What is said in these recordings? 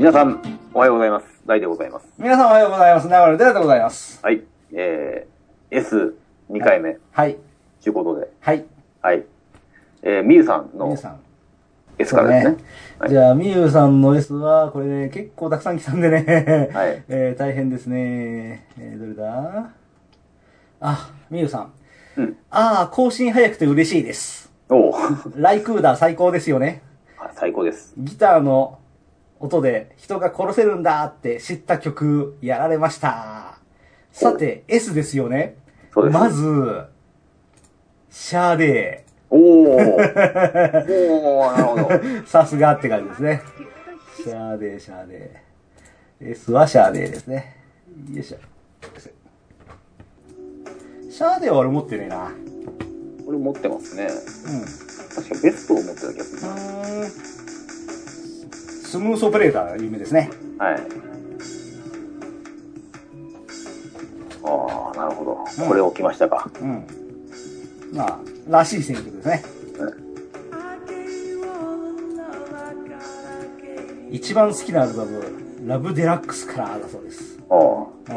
皆さん、おはようございます。大でございます。皆さんおはようございます。長野寺でございます。はい。えー、S2 回目、はい。ということで、はい。はい。えー、みゆさんの皆さん。S からですね。はいじゃあ、みゆさんの S は、これね、結構たくさん来たんでね。はい えー、大変ですね。えー、どれだ？あ、みゆさん。うん。ああ、更新早くて嬉しいです。おうライ・クーダー最高ですよね。あ最高です。ギターの音で人が殺せるんだって知った曲やられました。さて、S ですよね。そうです。まず、シャーデおー。おー、なるほど。ー。さすがって感じですね。シャーデー、シャーデー。S はシャーデーですね。よいしょ。シャーデーは俺持ってねえな。これ持ってますね。うん。確かベストを持ってた気がするうーんスムースオペレーターが有名ですね。な。はい。ああ、なるほど。うんこれ置きましたか。うん。まあ、らしい選曲ですね。一番好きなアルバム、ラブデラックスからだそうです。おー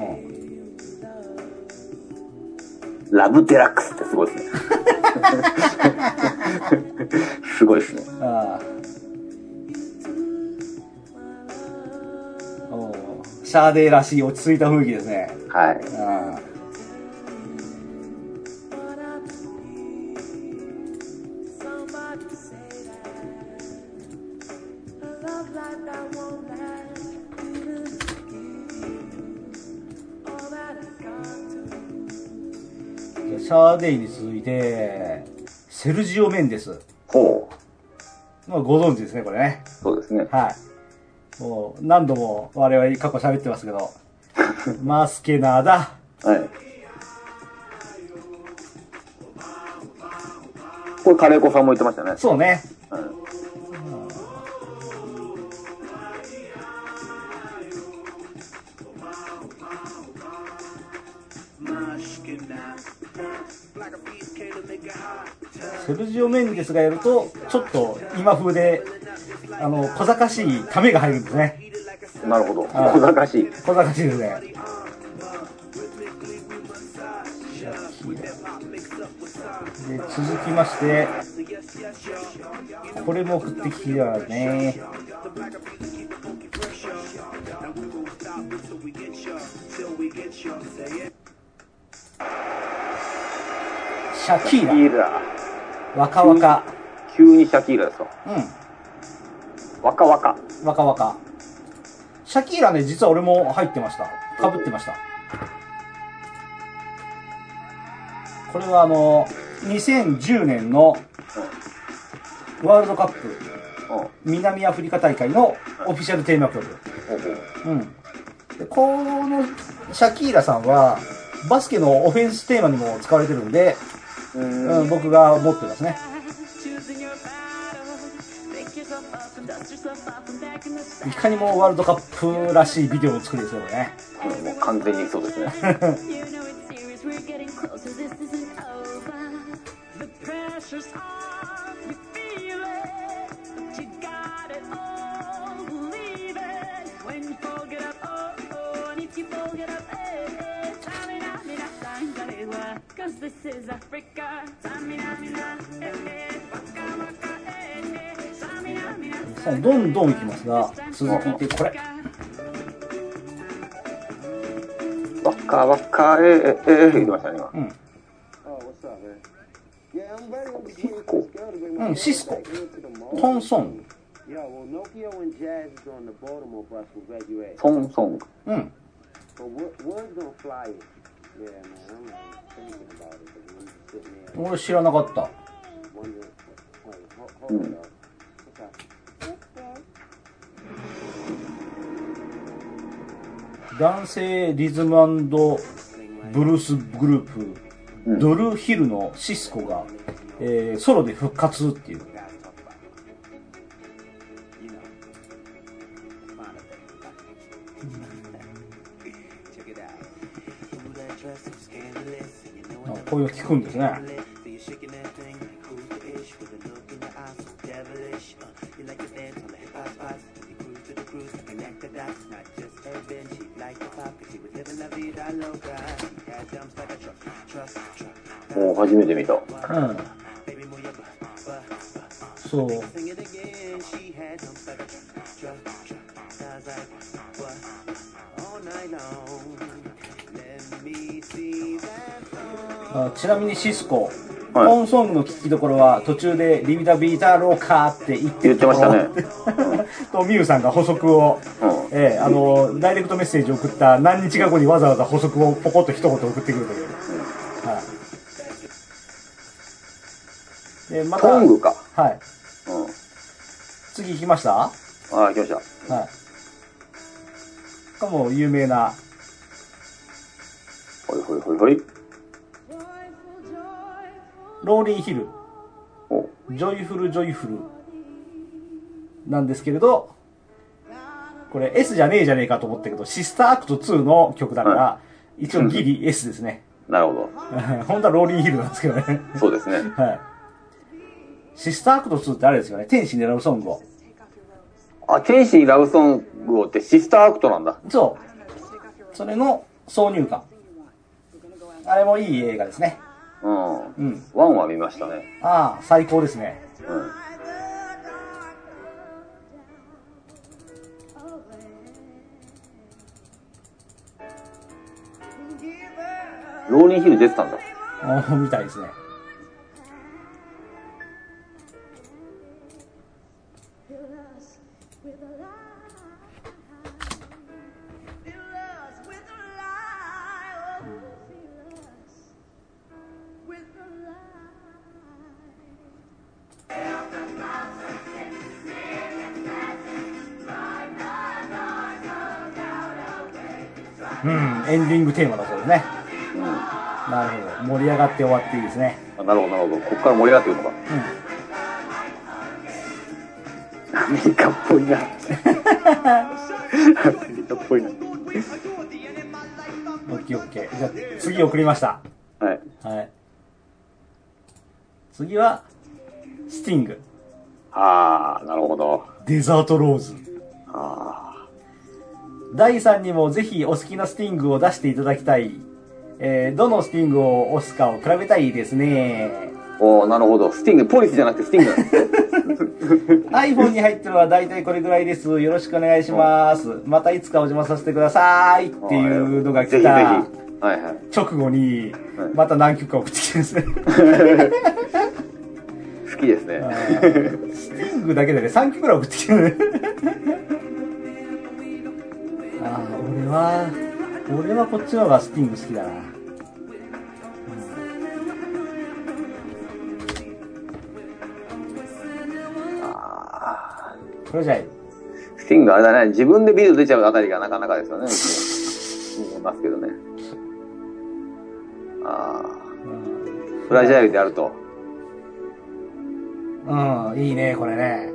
うん。ラブデラックスってすごいですね。すごいですね。ああ。シャーデーらしい落ち着いた雰囲気ですね。はい。うん。シャーデイに続いて、セルジオ・メンデス。ほう。まあ、ご存知ですね、これね。そうですね。はい。もう、何度も我々過去喋ってますけど、マスケナーだ。はい。これカレー粉さんも言ってましたね。そうね。うんセルジオ・メンデスがやると、ちょっと今風で、あの、小賢しいためが入るんですね。なるほど。小賢しい。小賢しいですね。で、続きまして、これも送ってきてたね。シャキシーラ。ャキーラ。若々。急にシャキーラですか？うん。わかわか。若々。シャキーラね、実は俺も入ってました。被ってました。これはあの、2010年のワールドカップ南アフリカ大会のオフィシャルテーマ曲。うん。で、このシャキーラさんは、バスケのオフェンステーマにも使われてるんで、ううん、ん。僕が持ってますね。いかにもワールドカップらしいビデオを作るんですよね。完全にそうですね。Ｇｏｇｅｒａｌ どんどんいきますが、続いってこれ。バッカーバッカ、え、え、え、うん。シスコ。トンソング。トンソング。うん。俺知らなかった。男性リズムブルースグループ、うんドルヒルのシスコが、えーソロで復活っていう。あこういうの聞くんですね。もう初めて見た。うん。そう。あちなみにシスコ、はい本ソングの聞きどころは途中でリビダビータローカーって言って言ってましたね。と、ミュウさんが補足を、うん。ええあの、ダイレクトメッセージを送った何日か後にわざわざ補足をポコッと一言送ってくるという。はい。で、また、トングか。はい。うん。次行きました？はああ、来ました。い。かも有名な、ほいほいほいほい。ローリンヒル、お Joyful Joyful、なんですけれど、これ S じゃねえじゃねえかと思ったけど、シスターアクト2の曲だから、は一応ギリ S ですね。なるほど。本当はローリンヒルなんですけどね。そうですね。はい。シスターアクト2ってあれですよね。天使にラブソングを。あ、天使にラブソングをってシスターアクトなんだ。そう。それの挿入歌。あれもいい映画ですね。うん。うん。ワンは見ましたね。ああ、最高ですね。うん。ローリンヒル出てたんだ。ああみたいですね。うん、エンディングテーマだそうですね。うん。なるほど。盛り上がって終わっていいですね。あなるほど、なるほど。ここから盛り上がってくるのか。アメリカっぽいな。アメリカっぽいな。うん。オッケーオッケー。じゃあ、次送りました。はい。はい。次は、スティング。ああ、なるほど。デザートローズ。あ第3にもぜひお好きなスティングを出していただきたい。えー、どのスティングを押すかを比べたいですね。あ。おーなるほど。スティング、ポリスじゃなくてスティングなんですね。iPhone に入ってるのは大体これぐらいです。よろしくお願いします。またいつかお邪魔させてください。っていうのが来ぜひぜひ。たはいはい。直後にはい、また何曲か送ってきてですね。好きですね。スティングだけでね、3曲ぐらい送ってきてるね。ああ、俺は、こっちの方がスティング好きだな。あこれじゃあ、ースティングあれだね。自分でビデオ出ちゃうあたりがなかなかですよね。思いますけどね。ああ。フラジャイルであると。うん、うん、いいね、これね。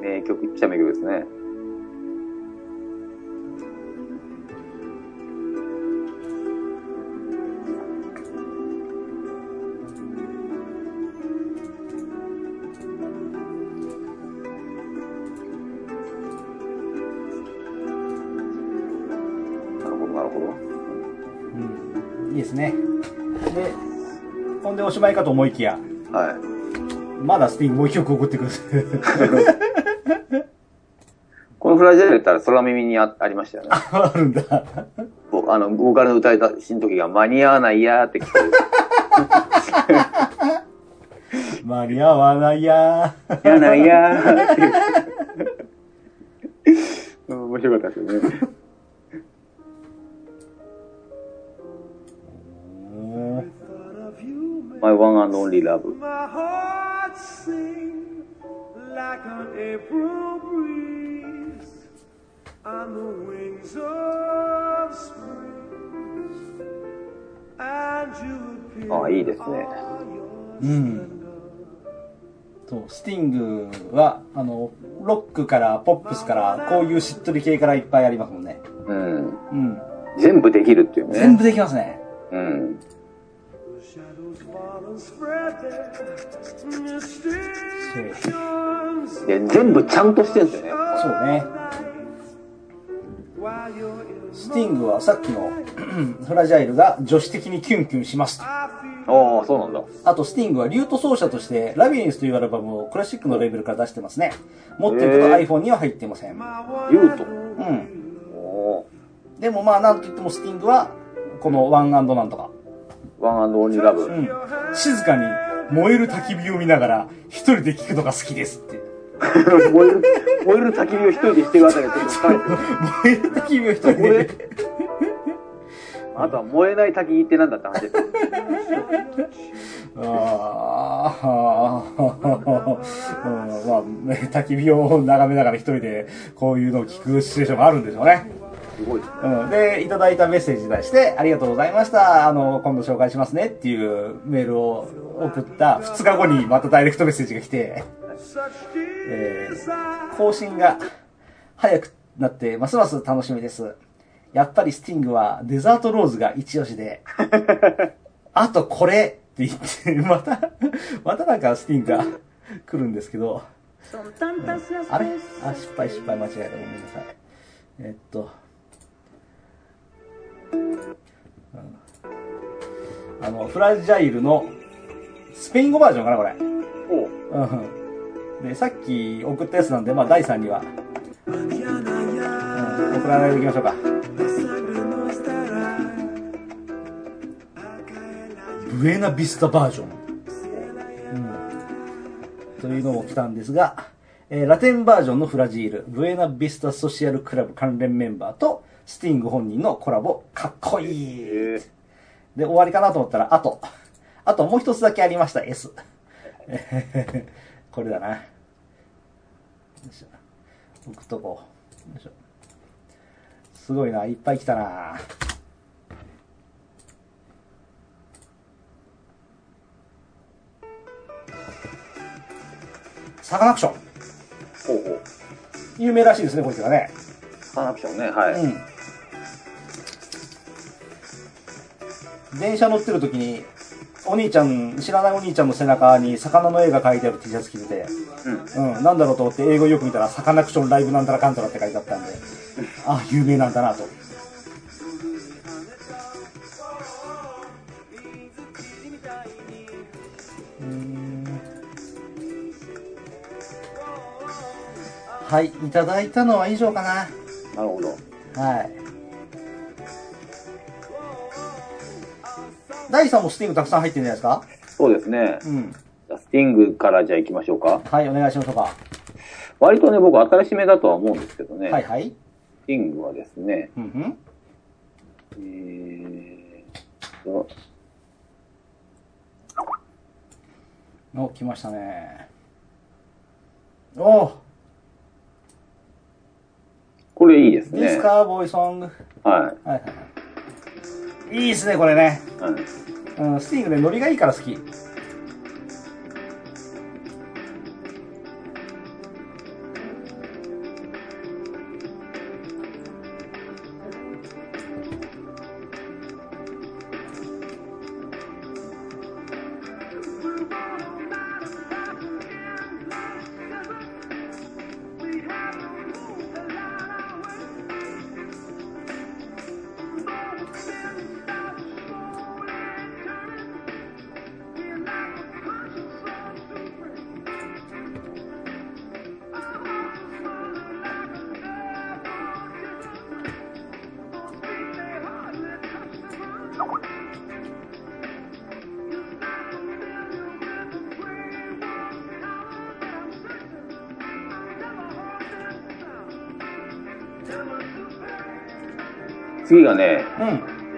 名曲っちゃ名曲ですね。かと思いきや、はい。まだスティングもう一曲送ってくる。このフラジャイルって言ったら空耳にあありましたよね。あるんだ。ぼあの、ボーカルの歌い出しの時が間に合わないやーって聞こ 間に合わないやー。える。やないやーって。Only love. My heart sings like an April breeze on the wings of spring. And you appear ああ、いいですね。うん。そう、スティングは、あの、ロックから、ポップスから、こういうしっとり系からいっぱいありますもんね。うん。うん。全部できるっていうね。全部できますね。うん。で、全部ちゃんとしてるんですよね。そうね。スティングはさっきのフラジャイルが女子的にキュンキュンしますと。ああ、そうなんだ。あと、スティングはリュート奏者として、ラビリンスというアルバムをクラシックのレーベルから出してますね。持ってるけど iPhone には入っていません。ユート。うん。おでもまあ、なんと言ってもスティングは、このワンなんとか。ワンオンリーラブ。うん。静かに燃える焚き火を見ながら、一人で聴くのが好きですって。燃える、燃える焚き火を一人でしてるあたりがちょっと深いですね。燃える焚き火を一人で。あとは燃えない焚き火ってなんだって話ですよ。ああ、うん、まあ、ね、焚き火を眺めながら一人でこういうのを聞くシチュエーションがあるんでしょうね。すごいですね。うん。で、いただいたメッセージに対して、ありがとうございました。あの、今度紹介しますねっていうメールを送った2日後にまたダイレクトメッセージが来て、えー更新が早くなって、ますます楽しみです。やっぱりスティングはデザートローズが一押しで、あとこれって言って、また、またなんかスティングが来るんですけど、tantas las あれ？あ、失敗失敗間違えた。ごめんなさい。えっと。うんあの、フラジャイルのスペイン語バージョンかな、これ。おううん。で、さっき送ったやつなんで、まあ、第3には、うん、送らないでおきましょうか。ブエナビスタバージョン。うん。というのも来たんですが、えーラテンバージョンのフラジール、ブエナビスタソシアルクラブ関連メンバーと、スティング本人のコラボ、かっこいい。えーで、終わりかなと思ったら、あと、あともう一つだけありました、S。これだな。よいしょ。置くとこ。よいしょ。すごいな、いっぱい来たな。サカナクション。ほうほう。有名らしいですね、こいつがね。サナクションね、はい。うん。電車乗ってる時に、お兄ちゃん、知らないお兄ちゃんの背中に魚の絵が描いてある T シャツ着てて、うん。うん、なんだろうと思って英語よく見たら、サカナクションライブなんたらかんたらって書いてあったんで、あ、有名なんだなと。はい、いただいたのは以上かな。なるほど。はい。第3もスティングたくさん入ってるんじゃないですか？そうですね。うん。スティングからじゃあ行きましょうか。はい、お願いしましょうか。割とね、僕新しめだとは思うんですけどね。はいはい。スティングはですね、うんうん。えーと、お、来ましたね。おこれいいですね。ディスカーボーイソング。ははいはいはい。いいですね、これね。い。はい。うん、スティングね、ノリがいいから好き。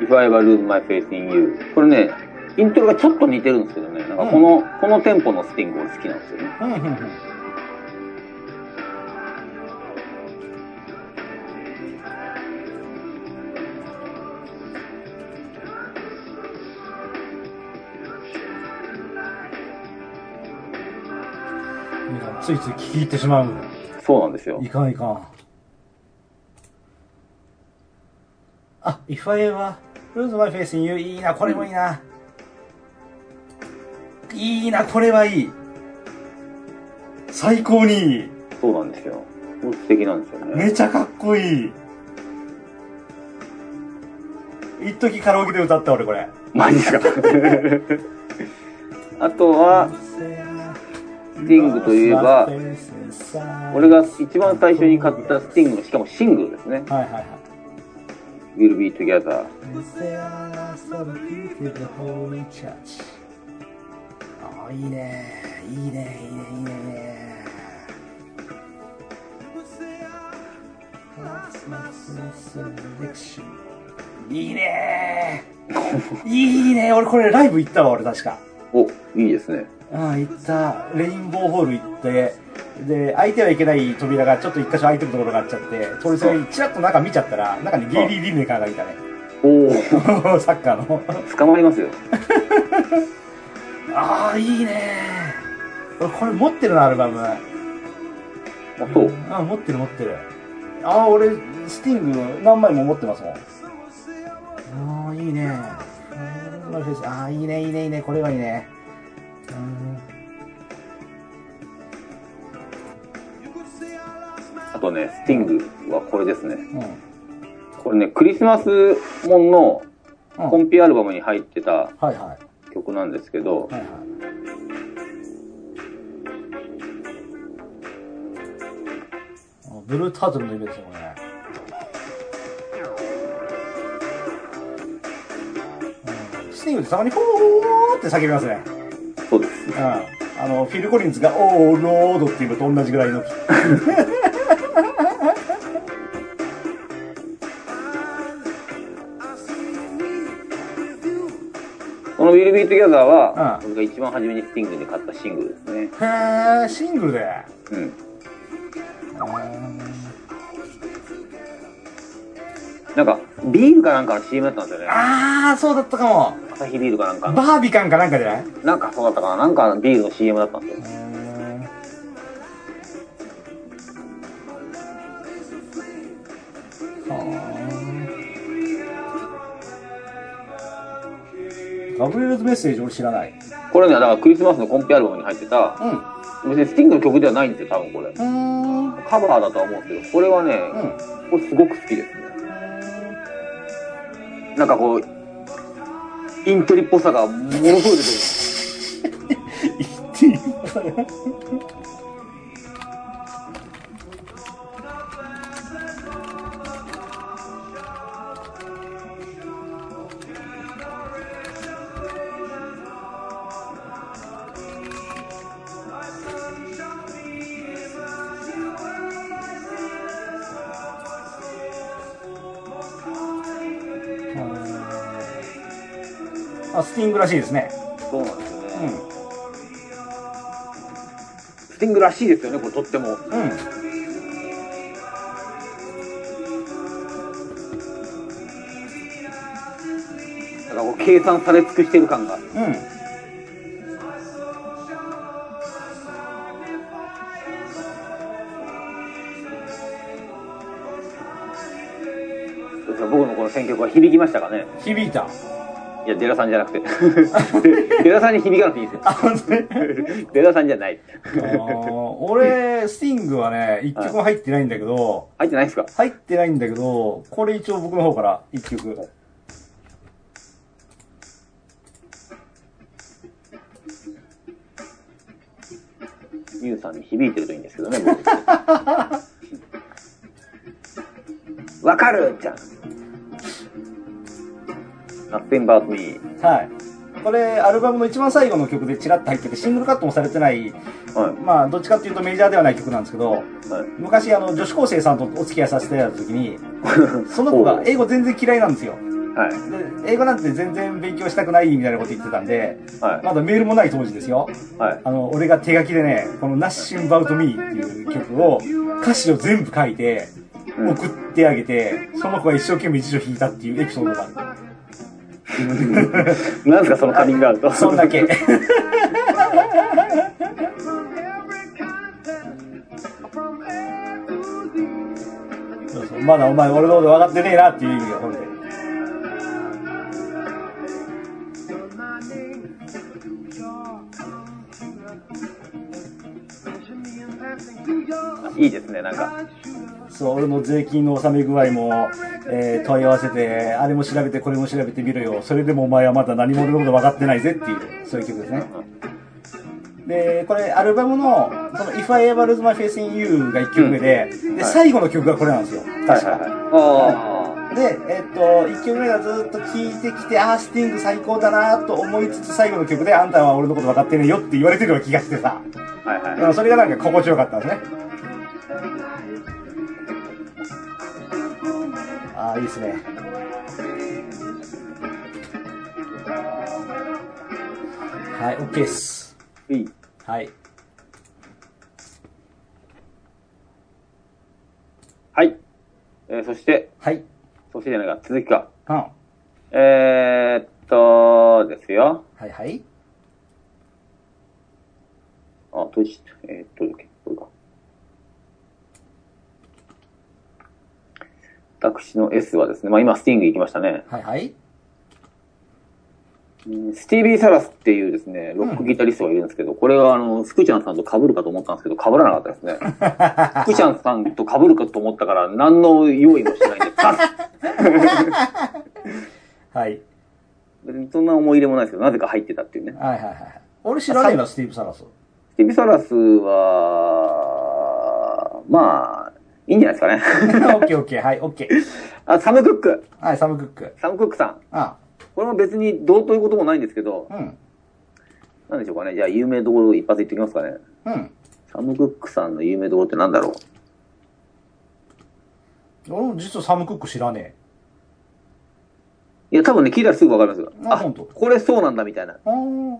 If I Ever Lose My Faith in You。これね、イントロがちょっと似てるんですけどね、なんかこの、このテンポのスティング俺好きなんですよね。うん、うん、うん。いやついつい聞き入ってしまう。そうなんですよい。かんいかん。あ、If I ever lose my face in you いいな、これもいいな。いいな、これはいい。最高にいい。そうなんですよ。素敵なんですよね。めちゃかっこいい。一時カラオケで歌った俺これ。マジですか？あとは、スティングといえば、俺が一番最初に買ったスティングの、しかもシングルですね。はいはいはい。We'll Be Together。ああ、いいね。いいね、いいね、いいね、いいね。いいねいいね俺これライブ行ったわ、俺確か。お、いいですね。うん、行った。レインボーホール行って、で、開いてはいけない扉がちょっと一箇所開いてるところがあっちゃって、通りすがりにチラッと中見ちゃったら、中にゲイリー・リネカーがいたね。おお、サッカーの。捕まりますよ。ああ、いいね俺これ持ってるな、アルバム。あ、そう。あ持ってる持ってる。ああ、俺、スティング何枚も持ってますもん。ああ、いいねああ、いいね、いいね、いいね、これはいいね。うんあとね、スティングはこれですね。うん。これね、クリスマスもんのうんコンピアルバムに入ってた。曲なんですけど、ブルータートルのイメージですよ、こスティングってたまにポーって叫びますね。そうです。うん。あの、フィル・コリンズが、オーロードっていうのと同じぐらいの。この Will Be Together は、う僕が一番初めにスティングで買ったシングルですね。へー、シングルで？うん。なんか、ビールかなんかの CM だったんですよね。あー、そうだったかも。アサヒビールかなんかの。バービカンかなんかじゃない？なんかそうだったかななんかビールの CM だったんですよ。ガブリエルズメッセージ俺知らない。これね、だからクリスマスのコンピアルバムに入ってた、うん。別にスティングの曲ではないんですよ、多分これ。カバーだとは思うんですけど、これはね、これすごく好きですね。なんかこう、インテリっぽさがものすごい出てる。インテリっぽさが？グらしいですね。そうなんですよね。うん。スティングらしいですよね、これとっても。うん。なんかこう計算され尽くしてる感が。うん。僕のこの選曲は響きましたかね？響いた。いや、デラさんじゃなくて。デラさんに響かなくていいですよ。あ、本当に？デラさんじゃない。俺、スティングはね、一曲も入ってないんだけど、入ってないですか？入ってないんだけど、これ一応僕の方から一曲。ミュウさんに響いてるといいんですけどね、僕 わかるじゃん。Nothing about me. はい。これ、アルバムの一番最後の曲でチラッと入ってて、シングルカットもされてない、はい。まあ、どっちかっていうとメジャーではない曲なんですけど、はい。昔、あの、女子高生さんとお付き合いさせてた時に、その子が英語全然嫌いなんですよ。はい。で、英語なんて全然勉強したくないみたいなこと言ってたんで、はい。まだメールもない当時ですよ。はい。あの、俺が手書きでね、この Nothing About Me っていう曲を、歌詞を全部書いて、うん送ってあげて、その子が一生懸命辞書引いたっていうエピソードがあ なんですか、そのカミングアウト。る。そんだけ。そうそうまだお前俺のこと分かってねえなっていう意味がこれで。いいですね、なんか。そう、俺の税金の納め具合も、えー問い合わせて、あれも調べて、これも調べてみろよ。それでもお前はまだ何も俺のこと分かってないぜっていう、そういう曲ですね。で、これ、アルバムの、その、If I Ever Lose My Face in You が1曲目で、で、最後の曲がこれなんですよ。確か。あで、えっと、1曲目がずっと聴いてきて、あー、スティング最高だなと思いつつ、最後の曲で、あんたは俺のこと分かってねえよって言われてるような気がしてさ。あ。はいはい。それがなんか心地よかったんですね。ああ、いいですね。はい、OK です。はい。はい。えー、そして、はい。そしてじゃないか、続きか。うん。はえー、っと、ですよ。いはい。あ、閉じた。えー、っと、どけこれか。私の S はですね、まあ今スティング行きましたね。はいはい。うんスティービー・サラスっていうですね、ロックギタリストがいるんですけど、これはあの、スクちゃんさんと被るかと思ったんですけど、被らなかったですね。スクちゃんさんと被るかと思ったから、何の用意もしてないんで、パスはい。別にそんな思い入れもないですけど、なぜか入ってたっていうね。はいはいはい。俺知らねえな、スティーブ・サラス。スティービー・サラスは、まあ、いいんじゃないですかね。オッケーオッケー。はい、オッケー。あ、サム・クック。はい、サム・クック。サム・クックさん。あこれも別にどうということもないんですけど、うん。なんでしょうかね。じゃあ、有名どころ一発言ってきますかね。うん。サム・クックさんの有名どころってなんだろう。俺も実はサム・クック知らねいや、多分ね、聞いたらすぐわかりますよ。ああ本当、これそうなんだみたいな。え。あーうん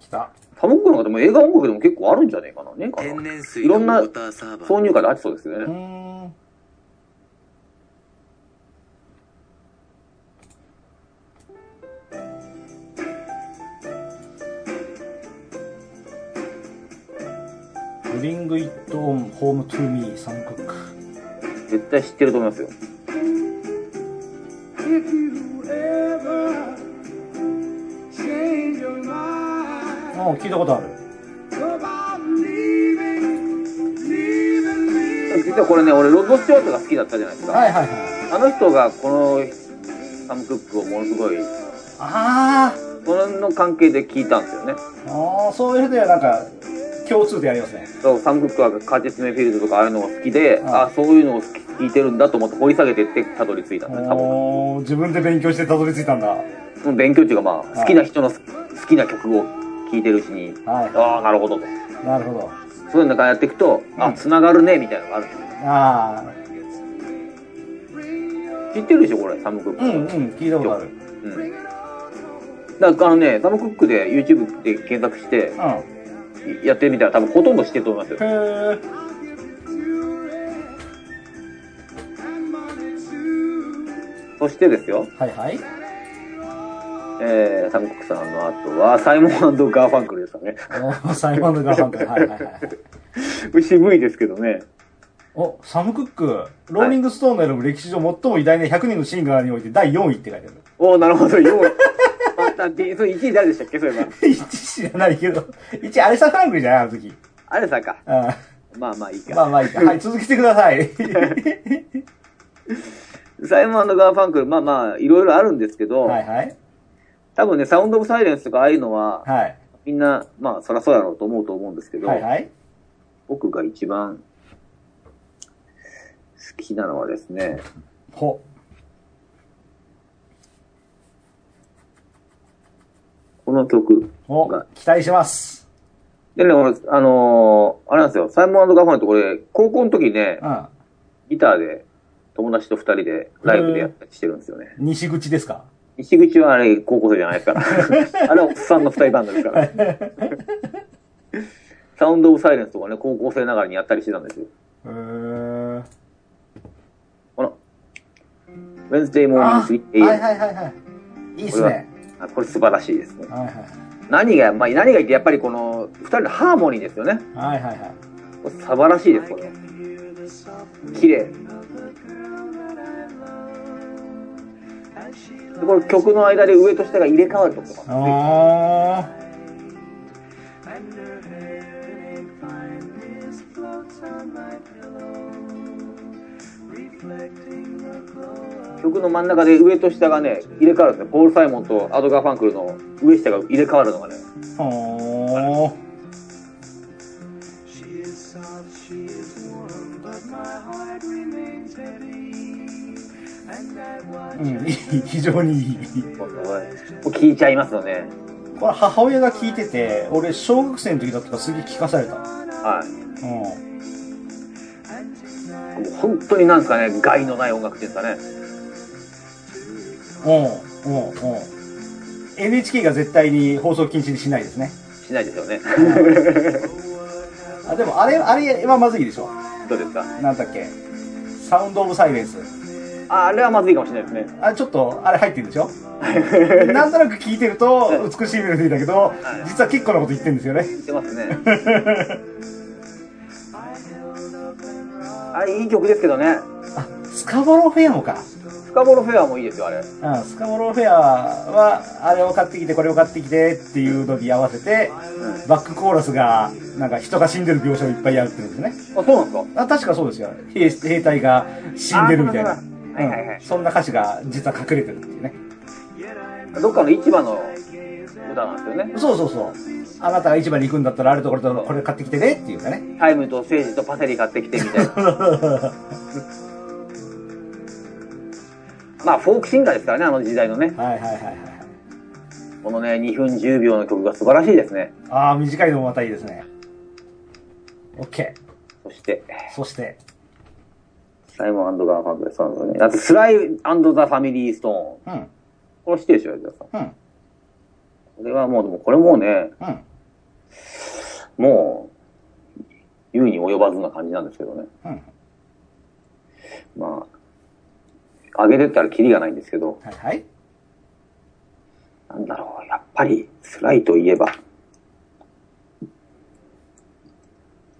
来た。サム・クックの方も映画音楽でも結構あるんじゃねえかな。ねえかな。天然水いろんなのウォーターサーバー挿入歌でありそうですよね。ん。Bring it on home to me, サム・クック。絶対知ってると思いますよ。ああ、聞いたことある。実はこれね、俺、ロッド・スチュワートが好きだったじゃないですか。はいはいはい。あの人がこのサム・クックをものすごい、あその関係で聞いたんですよね。あ、ああ、そういうふうではなんか、共通点ありますね。そう、サム・クックはカーティス・メイフィールドとかああいうのが好きで、はいあそういうのを聞いてるんだと思って掘り下げてってたどり着いたんです多分。自分で勉強してたどり着いたんだ。はその勉強っていうかまあ、好きな人の好きな曲を聴いてるうちに、ああ、なるほどと。い。なるほど。そういうのがやっていくと、あ、繋がるね、みたいなのがあるんですよ。ああ、知ってるでしょ、これ、サム・クック。うんうん、聞いたことある。うん。だからあのね、サム・クックで YouTube で検索してうん。やってみたら多分ほとんど知ってると思いますよ。へえ。そしてですよ、はいはい。えー、サム・クックさんの後は、サイモンガーファンクルですかね。おサイモン&ガーファンクル。はいはいはい。渋いですけどね。お、サム・クック、ローリング・ストーンの選ぶ歴史上最も偉大な100人のシンガーにおいて第4位って書いてある。おーなるほど、よう。また、でそれ1位誰でしたっけ？そういえば。1知らないけど、1アレサ・フランクリンじゃないあの時。あれさんか。あまあまあいいか。まあまあいいか。はい、続けてください。サイモンガーファンクル、まあまあ、いろいろあるんですけど、はいはい。多分ね、サウンド・オブ・サイレンスとかああいうのは、はい。みんな、まあ、そらそうやろうと思うと思うんですけど、はいはい。僕が一番好きなのはですね、ほ。この曲おが、期待します。でね、俺、あのーあれなんですよ、サイモンガーファンってこれ、高校の時ねう、ん。ギターで友達と二人でライブでやったりしてるんですよね。西口ですか？西口はあれ高校生じゃないですから。あれはおっさんの二人バンドですから。サウンドオブサイレンスとかね、高校生ながらにやったりしてたんですよ。へー。この、Wednesday Morning あ3はい。はいはいはい。いいっすね。あこれ素晴らしいですね。はいはい何が、まあ、何がいいってやっぱりこの、二人のハーモニーですよね。はい。はいはい素晴らしいです、これ。綺麗。でこれ曲の間で上と下が入れ替わるとこ曲の真ん中で上と下がね入れ替わるんですねポール・サイモンとアドガー・ファンクルの上下が入れ替わるのがね。ああうん、非常にいい。聞いちゃいますよね。これ母親が聞いてて、俺小学生の時だったからすげえ聞かされた。はい。うん。もう本当になんですかね、害のない音楽っていうんですかね。うん、うん、うん。NHK が絶対に放送禁止にしないですね。しないですよね。あ、でもあれ、あれはまずいでしょ。どうですか？なんだっけ？サウンドオブサイレンス。ああれはまずいかもしれないですね。あれちょっと、あれ入ってるでしょ？なんとなく聞いてると美しいメロディーだけど、実は結構なこと言ってるんですよね。言ってますね。あれいい曲ですけどね。あ、スカボロフェアもか。スカボロフェアもいいですよ、あれ。うん、スカボロフェアは、あれを買ってきて、これを買ってきてっていうのに合わせて、バックコーラスが、なんか人が死んでる描写をいっぱいやるってるんですね。あ、そうなんですか？あ確かそうですよ。兵兵隊が死んでるみたいな。はいはいはいうんそんな歌詞が実は隠れてるっていうね。どっかの市場の歌なんですよね。そうそうそう。あなたが市場に行くんだったら、あれとこれとこれ買ってきてねっていうかね。タイムとセージとパセリ買ってきてみたいな。まあ、フォークシンガーですからね、あの時代のね。はいはいはいはい。このね、2分10秒の曲が素晴らしいですね。ああ、短いのもまたいいですね。OK。そして、そして、サイモンガーファンクです。そうですよね。あと、スライザ・ファミリー・ストーン。うん、これ知ってるでしょ、吉田さん。うん、これはもう、でもこれもうね、うん、もう、言うに及ばずな感じなんですけどね。うん。まあ、上げてったらキリがないんですけど、はいはい。なんだろう、やっぱり、スライといえば、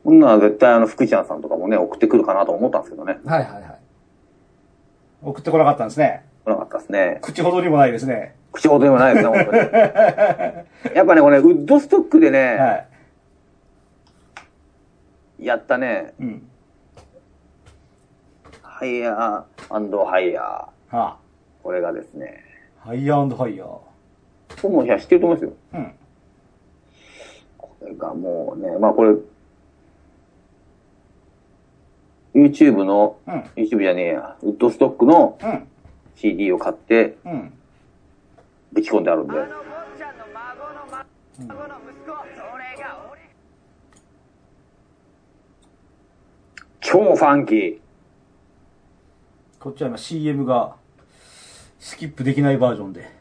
こんなの絶対あの、福ちゃんさんとかもね、送ってくるかなと思ったんですけどね。はいはいはい。送ってこなかったんですね。来なかったですね。口ほどにもないですね。口ほどにもないですね、本当に。やっぱね、これ、ウッドストックでね、はい。やったね、うん。 Higher, higher。はこれがですね、あ、ハイヤーハイヤー。僕もいや知ってると思うんですよ。うん。これがもうね、まあこれ、YouTube の、うん。YouTube じゃねえや、ウッドストックのうん。CD を買ってうん。ぶち込んであるんで。超ファンキー。こっちは今 CM がスキップできないバージョンで。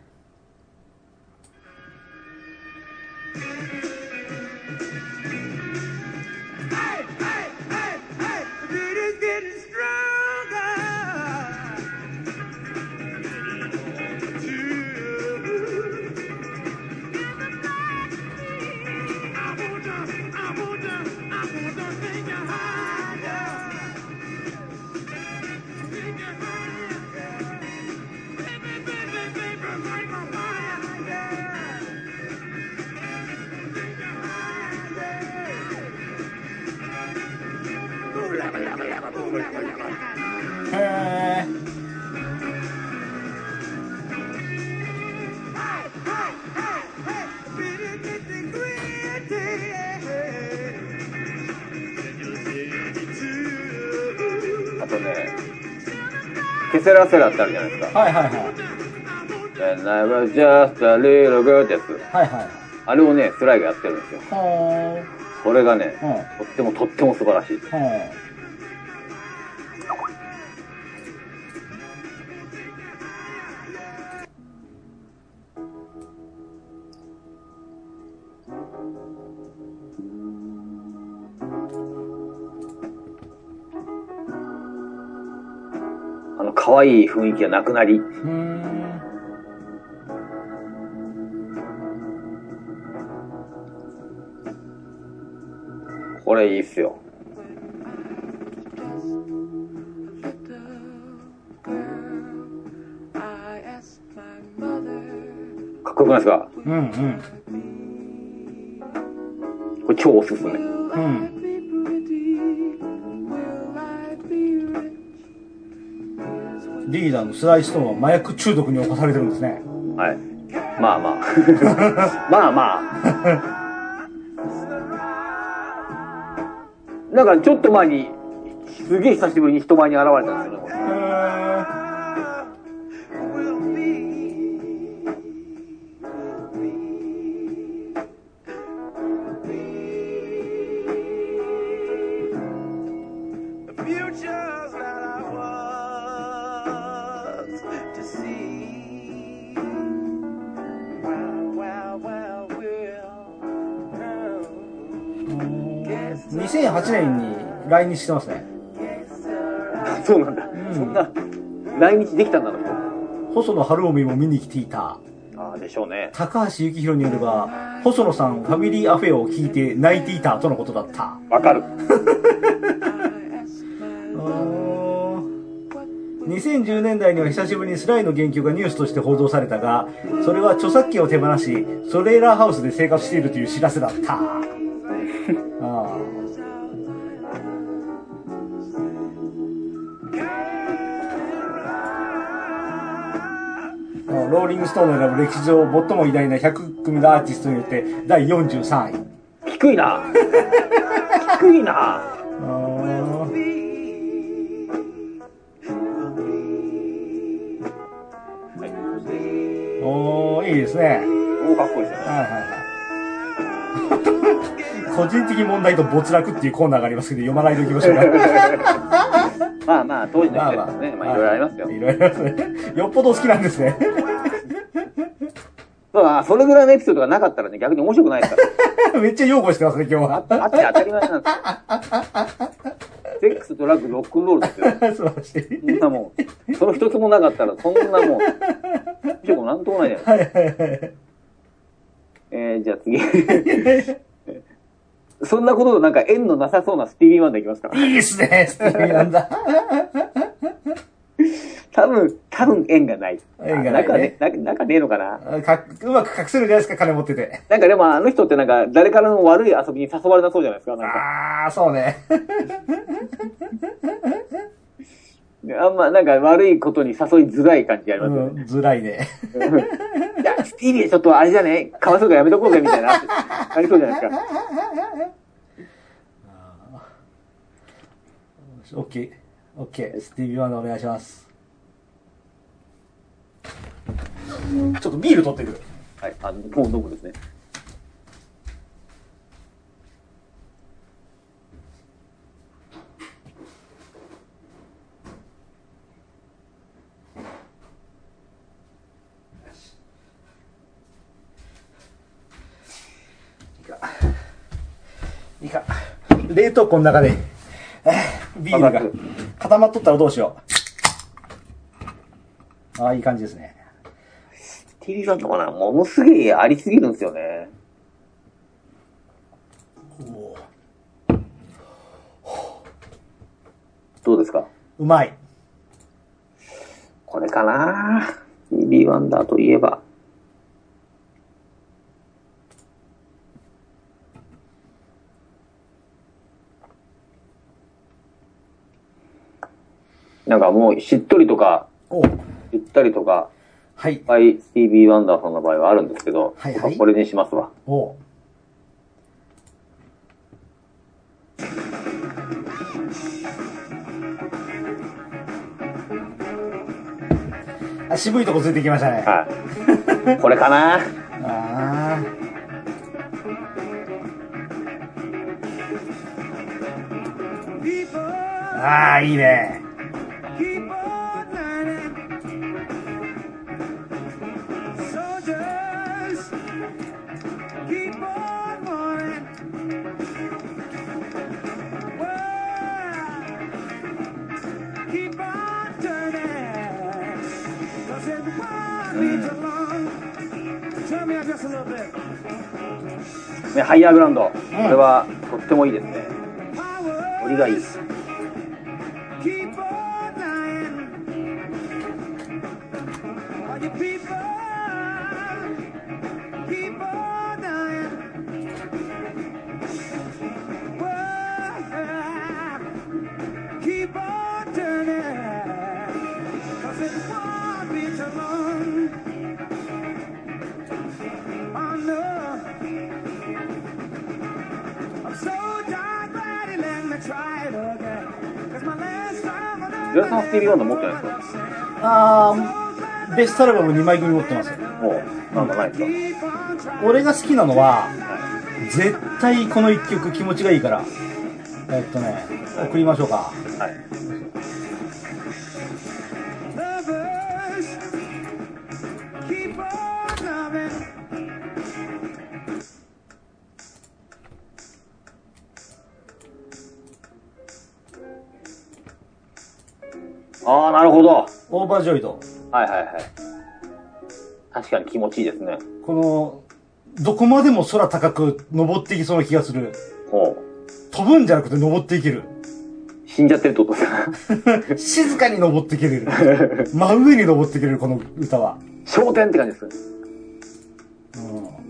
セラセラってあるじゃないですか。はいはいはい。And I was just a little girl ってやつ。はいはいはい。あれをね、スライがやってるんですよ。ほこれがね。とってもとっても素晴らしい。ほー。可愛い雰囲気がなくなり。これいいっすよ。かっこよくないですか？うんうん。これ超おすすめ。うん。リーダーのスライストーンは麻薬中毒に侵されてるんですね。はい。まあまあ。まあまあ。なんかちょっと前に、すげえ久しぶりに人前に現れたんですよ2008年に来日してますね。そうなんだ。そんな、来日できたんだな、人。細野晴臣も見に来ていた。ああ、でしょうね。高橋幸宏によれば、細野さんファミリーアフェアを聞いて泣いていたとのことだった。わかる。2010年代には久しぶりにスライの言及がニュースとして報道されたが、それは著作権を手放し、トレーラーハウスで生活しているという知らせだった。ローリングストーンの選ぶ歴史上最も偉大な100組のアーティストによって第43位。低いな。低いな。おー、いいですね。おお、かっこいいですよね。はいはいはい。個人的問題と没落っていうコーナーがありますけど、読まないでおきましょうか。まあまあ、当時のまあまあ人ですね。まあ、いろいろありますよ。いろいろありますね。よっぽど好きなんですね。そうだそれぐらいのエピソードがなかったらね、逆に面白くないですから。めっちゃ擁護してますね、今日は。あって当たり前なんですよ。セックス、ドラッグ、ロックンロールですよ。素晴らしい。そんなもん。その一つもなかったら、そんなもん。面白くなんともないじゃないですか。はいはいはい。えー、じゃあ次。そんなこととなんか縁のなさそうなスティービー・ワンダーいきますか？ら。いいですね、スティービーなんだ。多分、多分縁がない。縁がないねあなんかね、なんかねえのかな？かうまく隠せるじゃないですか、金持ってて。なんかでもあの人ってなんか誰からの悪い遊びに誘われなそうじゃないですか。なんか。あー、そうね。あんまなんか悪いことに誘いづらい感じがありうますよね。ん、ずらいね。いや、スティービーちょっとあれじゃね？かわいそうからやめとこうぜみたいな。ありそうじゃないですか。オッケー。オッケー。スティービーワンお願いします。ちょっとビール取ってくる。はい。あの、もう飲むですね。いいか。冷凍庫の中で、えービールが固まっとったらどうしよう。ああ、いい感じですね。スティービーさんとかな、ものすげえありすぎるんですよね。どうですか？うまい。これかなスティービー・ワンダーといえば。なんかもうしっとりとか、おゆったりとか、はいいっ。ぱいスティービー・ワンダーさんの場合はあるんですけど、はいはいこれにしますわ。おあ渋いとこついてきましたね。はい。これかな？ああ。ああ、いいね。ハイヤーグラウンド。これはとってもいいですね。ノリがいい。keep さんスティービー・ワンダ持ってないですか？あ、ベストアルバム2枚組持ってますよ。おうなんないですか俺が好きなのは、絶対この1曲気持ちがいいから、えっとね、送りましょうか。はい。ああ、なるほど。オーバージョイド。はいはいはい。確かに気持ちいいですね。この、どこまでも空高く登っていきそうな気がする。も飛ぶんじゃなくて登っていける。う、死んじゃってるってことです 静かに登っていける。真上に登っていける、この歌は。焦点って感じです。うん。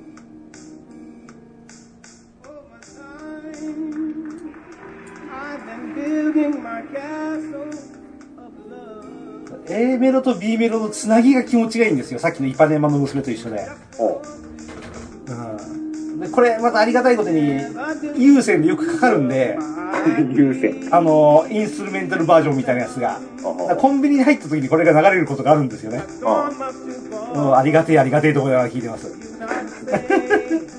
Building my castle. A メロと B メロのつなぎが気持ちがいいんですよ。さっきのイパネマの娘と一緒で。おううん。で、これまたありがたいことに、有線でよくかかるんで、優先。あの、インストゥルメンタルバージョンみたいなやつが。コンビニに入った時にこれが流れることがあるんですよね。あうん、ありがてえありがてえところで聞いてます。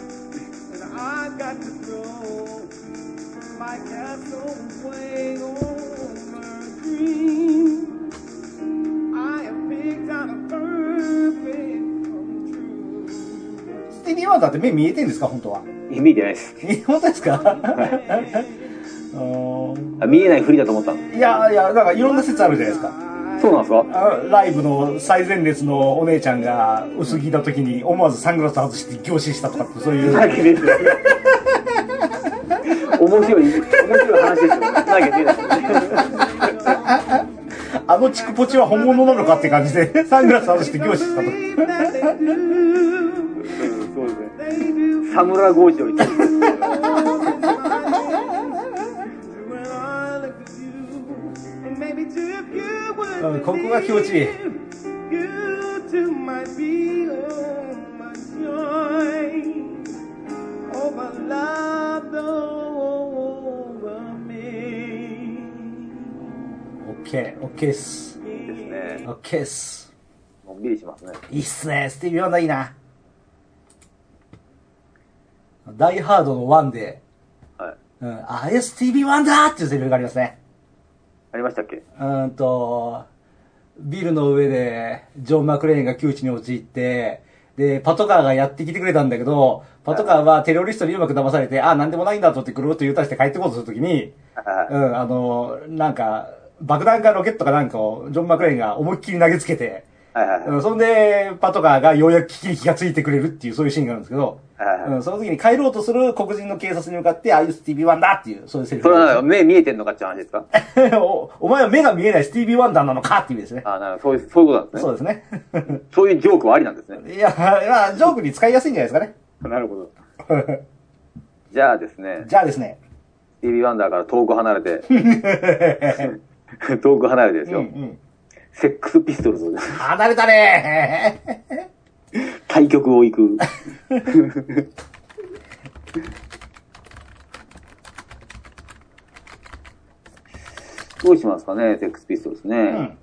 スティービー・ワンダーって目見えてんですか本当は？見えてないです。え本当ですか？うんあ見えないふりだと思ったの？いやいや、なんかいろんな説あるじゃないですか。そうなんですか？あライブの最前列のお姉ちゃんが薄着な時に思わずサングラス外して凝視したとかってそういう。面白い、面白い話ですよ。なきゃ出てない。あのチクポチは本物なのかって感じで、サングラス外して凝視したとか。サムラゴージ。ここが気持ちいい。OK、OK っす。いいですね。OK っす。のうびりします。いっす。ービー・ワンダーいいな。ダイハードの1で、はい。うん、あれスティーっていうセリフがありますね。ありましたっけ？うーんと、ビルの上で、ジョン・マクレーンが窮地に陥って、で、パトカーがやってきてくれたんだけど、パトカーはテロリストにうまく騙されて、あ、なんでもないんだと思ってぐるっと U ターンして帰ってこうとするときに、はいうん、あの、なんか、爆弾かロケットかなんかをジョン・マクレーンが思いっきり投げつけて、はいはいそんで、パトカーがようやく危機に気がついてくれるっていう、そういうシーンがあるんですけど、はいはいうん、その時に帰ろうとする黒人の警察に向かって、ああいうスティービー・ワンダーっていう、そういうセリフそれ は目見えてんのかって話ですか？おお前は目が見えないスティービー・ワンダーなのかっていう意味ですね。あなるほどそういう、そういうことなんですね。そうですね。そういうジョークはありなんですね。いや、まあ、ジョークに使いやすいんじゃないですかね。なるほど。じゃあですね、じゃあですね。スティービー・ワンダーから遠く離れて、遠く離れてですよ、うんうん。セックスピストルズです。離れたね 対極を行く。どうしますかね、セックスピストルズね。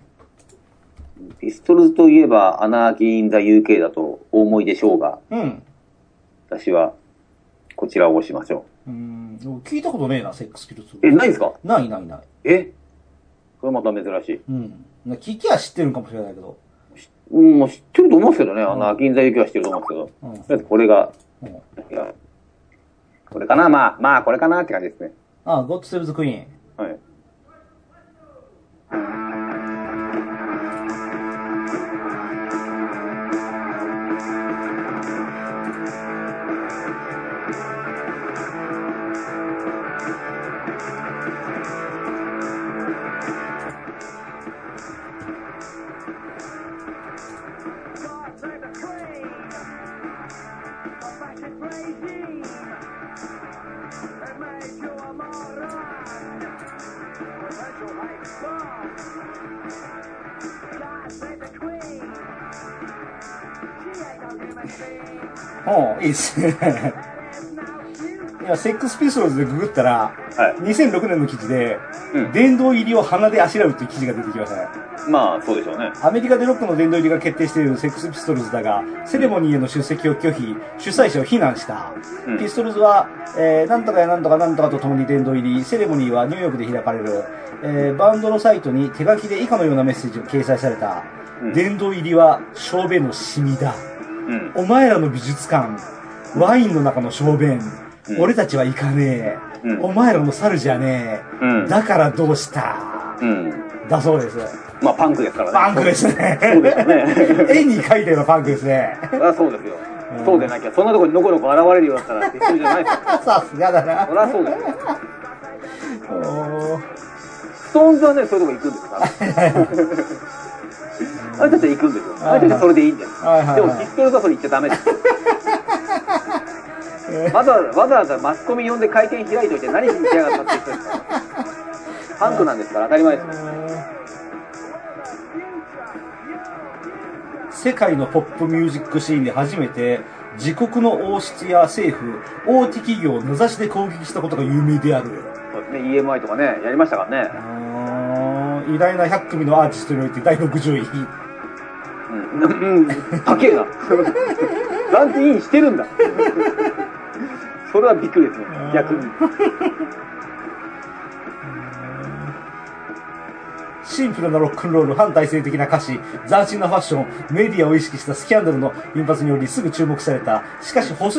うん。ピストルズといえば、 Anarchy in the UK だとお思いでしょうが、うん。私は、こちらを押しましょうん。聞いたことねえな、セックスピストルズ。う。え、ないんですか？ないないない。え？これまた珍しい。うん。聞けば知ってるんかもしれないけど。うん、もう知ってると思うんですけどね、 Anarchy in the UK は知ってると思うんですけど、うんとりあえずこれが、うん。いや、これかな？まあ、まあ、これかなって感じですね。あ、 God Save the Queen。はい。おういいっすね。や、セックスピストルズでググったら、はい2006年の記事で、うん殿堂入りを鼻であしらうっていう記事が出てきましたね。まあ、そうでしょうね。アメリカでロックの殿堂入りが決定しているセックスピストルズだが、セレモニーへの出席を拒否、主催者を非難した。うんピストルズは、えー、なんとかやなんとかなんとかと共に殿堂入り、セレモニーはニューヨークで開かれる。えー、バンドのサイトに手書きで以下のようなメッセージが掲載された。うん殿堂入りは、小便のシミだ。うん。お前らの美術館、ワインの中の小便、うん俺たちは行かねえ、うんお前らの猿じゃねえ、うんだからどうした？うん。だそうです。まあ、パンクですからね。パンクですね。そうですよね。絵に描いたようなパンクですね。そりゃそうですよ。そうでなきゃ、そんなところにのこのこ現れるようだったら、必要じゃないですよ。さすがだなそ。りゃそうですよ。おーストーンズはね、そういうとこ行くんですから。あれたちは行くんですよ。たちはそれでいいんです。でも、ピストルズはそれ言っちゃダメです。わざわざ、わざわざマスコミ呼んで会見開いといて何しに来やがったって言ってるんですから。パンクなんですから当たり前ですよ。世界のポップミュージックシーンで初めて自国の王室や政府、大手企業を名指しで攻撃したことが有名である。そうですね、EMI とかね、やりましたからね。偉大な100組のアーティストにおいて第60位。高えな。ランクインしてるんだ。それはびっくりですね、逆に。シンプルなロックンロール、反体制的な歌詞、斬新なファッション、メディアを意識したスキャンダルの頻発によりすぐ注目された。しかし保守、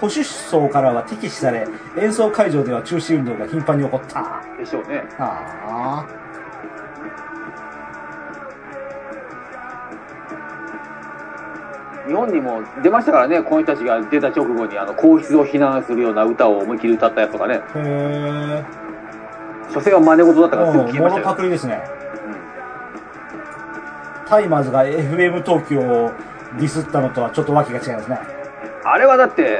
保守層からは敵視され、演奏会場では中止運動が頻繁に起こった。でしょうね。はあ。日本にも出ましたからね、この人たちが出た直後に、あの、皇室を非難するような歌を思いっきり歌ったやつとかね、へえ。所詮は真似事だったからすぐ消えましたよ。モノパクリですね。タイマーズが FM 東京をディスったのとはちょっとわけが違いますね。あれはだって、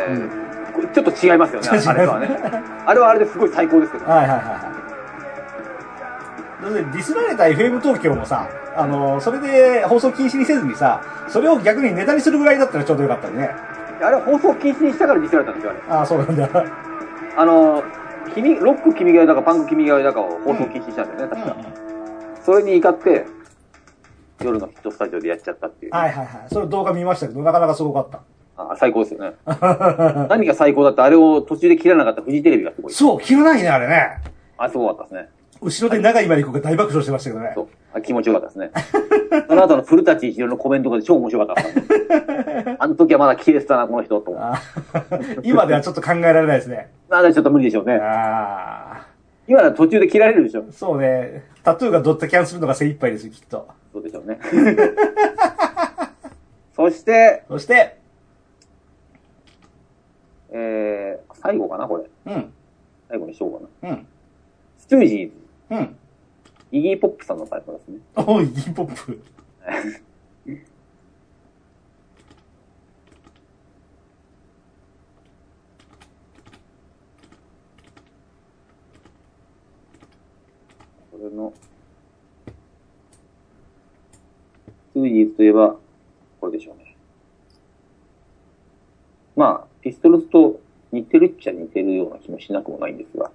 ちょっと違いますよね、あれとは ね。あれはあれですごい最高ですけど。はいはいはいはい。だってディスられた FM 東京もさ、あの、それで放送禁止にせずにさ、それを逆にネタにするぐらいだったらちょうどよかったね。あれは放送禁止にしたからディスられたんですよ、あれ。ああ、そうなんだ。あの、君、ロック君が代だかパンク君が代だかを放送禁止にしたんだよね、確か。それに怒って、夜のヒットスタジオでやっちゃったっていう。はいはいはい。それ動画見ましたけど、なかなかすごかった。あ最高ですよね。何が最高だって、あれを途中で切らなかったフジテレビがすごい。そう、切らないね、あれね。あ、すごかったですね。後ろで長井まりこが大爆笑してましたけどねそ。う。あ気持ちよかったですね。その後の古舘一郎のコメントが超面白かった。あの時はまだ切れてたな、この人、と今ではちょっと考えられないですね。まだちょっと無理でしょうね。あ今なら途中で切られるでしょ。あ。そうね。タトゥーがドットキャンするのが精一杯ですよ、きっと。そうでしょうね。そして、そして、えー、最後かな、これ。うん、最後にしようかな。うん、ストゥージーズ、うん。イギーポップさんの最後ですね。おい、イギーポップ。これの、ストゥージーズといえば、これでしょうね。まあ、ピストルズと似てるっちゃ似てるような気もしなくもないんですが。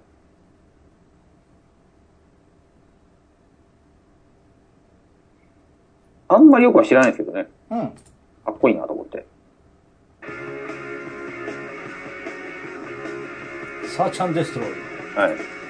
あんまりよくは知らないですけどね。うん。かっこいいなと思って。サーチャンデストロイ。はい。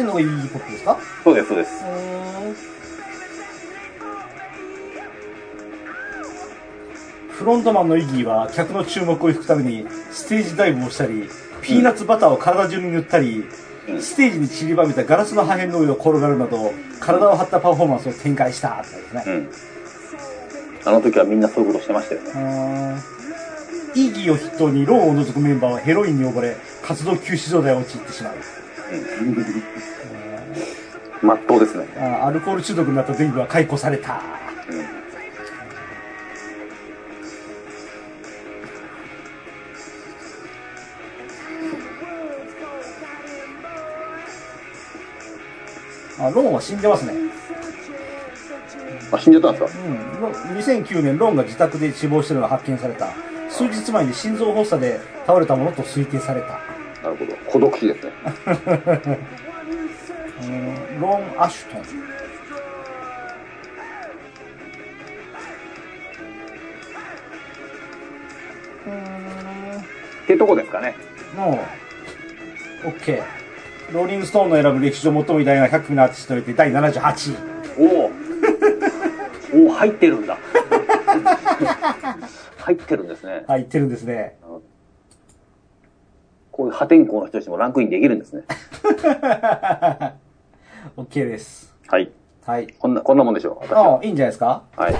ってるのがイギーポップですか？そうです、そうです。フロントマンのイギーは客の注目を引くためにステージダイブをしたり、ピーナッツバターを体中に塗ったり、ステージに散りばめたガラスの破片の上を転がるなど、体を張ったパフォーマンスを展開したってですね。うん。あの時はみんなそういうことしてましたよね。イギーを筆頭にローンを除くメンバーはヘロインに溺れ、活動休止状態に陥ってしまう。まっとうですね。あーアルコール中毒になったデイブは解雇された。あ、ローンは死んでますね。あ、死んじゃったんですか？うん。ロ2009年、ローンが自宅で死亡しているのが発見された。数日前に心臓発作で倒れたものと推定された。なるほど。孤独死ですね。うんローン・アシュトン。ってとこですかね。もう、OK。ローリングストーンの選ぶ歴史上最も偉大な100組のアーティストにて第78位。おおおお入ってるんだ。入ってるんですね。はい、言ってるんですね。こういう破天荒な人たちもランクインできるんですね。OK です。はい。はい。こんな、こんなもんでしょう。私は。ああ、いいんじゃないですか？はい。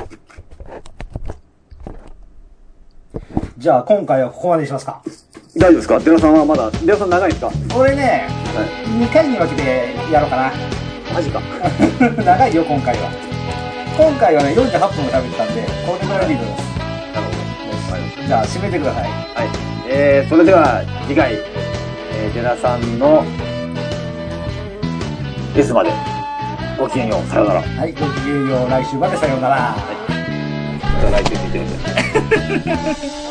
じゃあ、今回はここまでにしますか。大丈夫ですか？デラさんはまだ、デラさん長いですか？は俺ね、い。2回に分けてやろうかな。マジか。長いよ、今回は。今回はね、48分も喋ってたんで、これぐらいでいいと思います。なるほど。わかりましたじゃあ、締めてください。はい。えー、それでは次回、えー、デラさんの S までごきげんよう。さようなら。はい、ごきげんよう。来週までさようなら。また来週見てみて。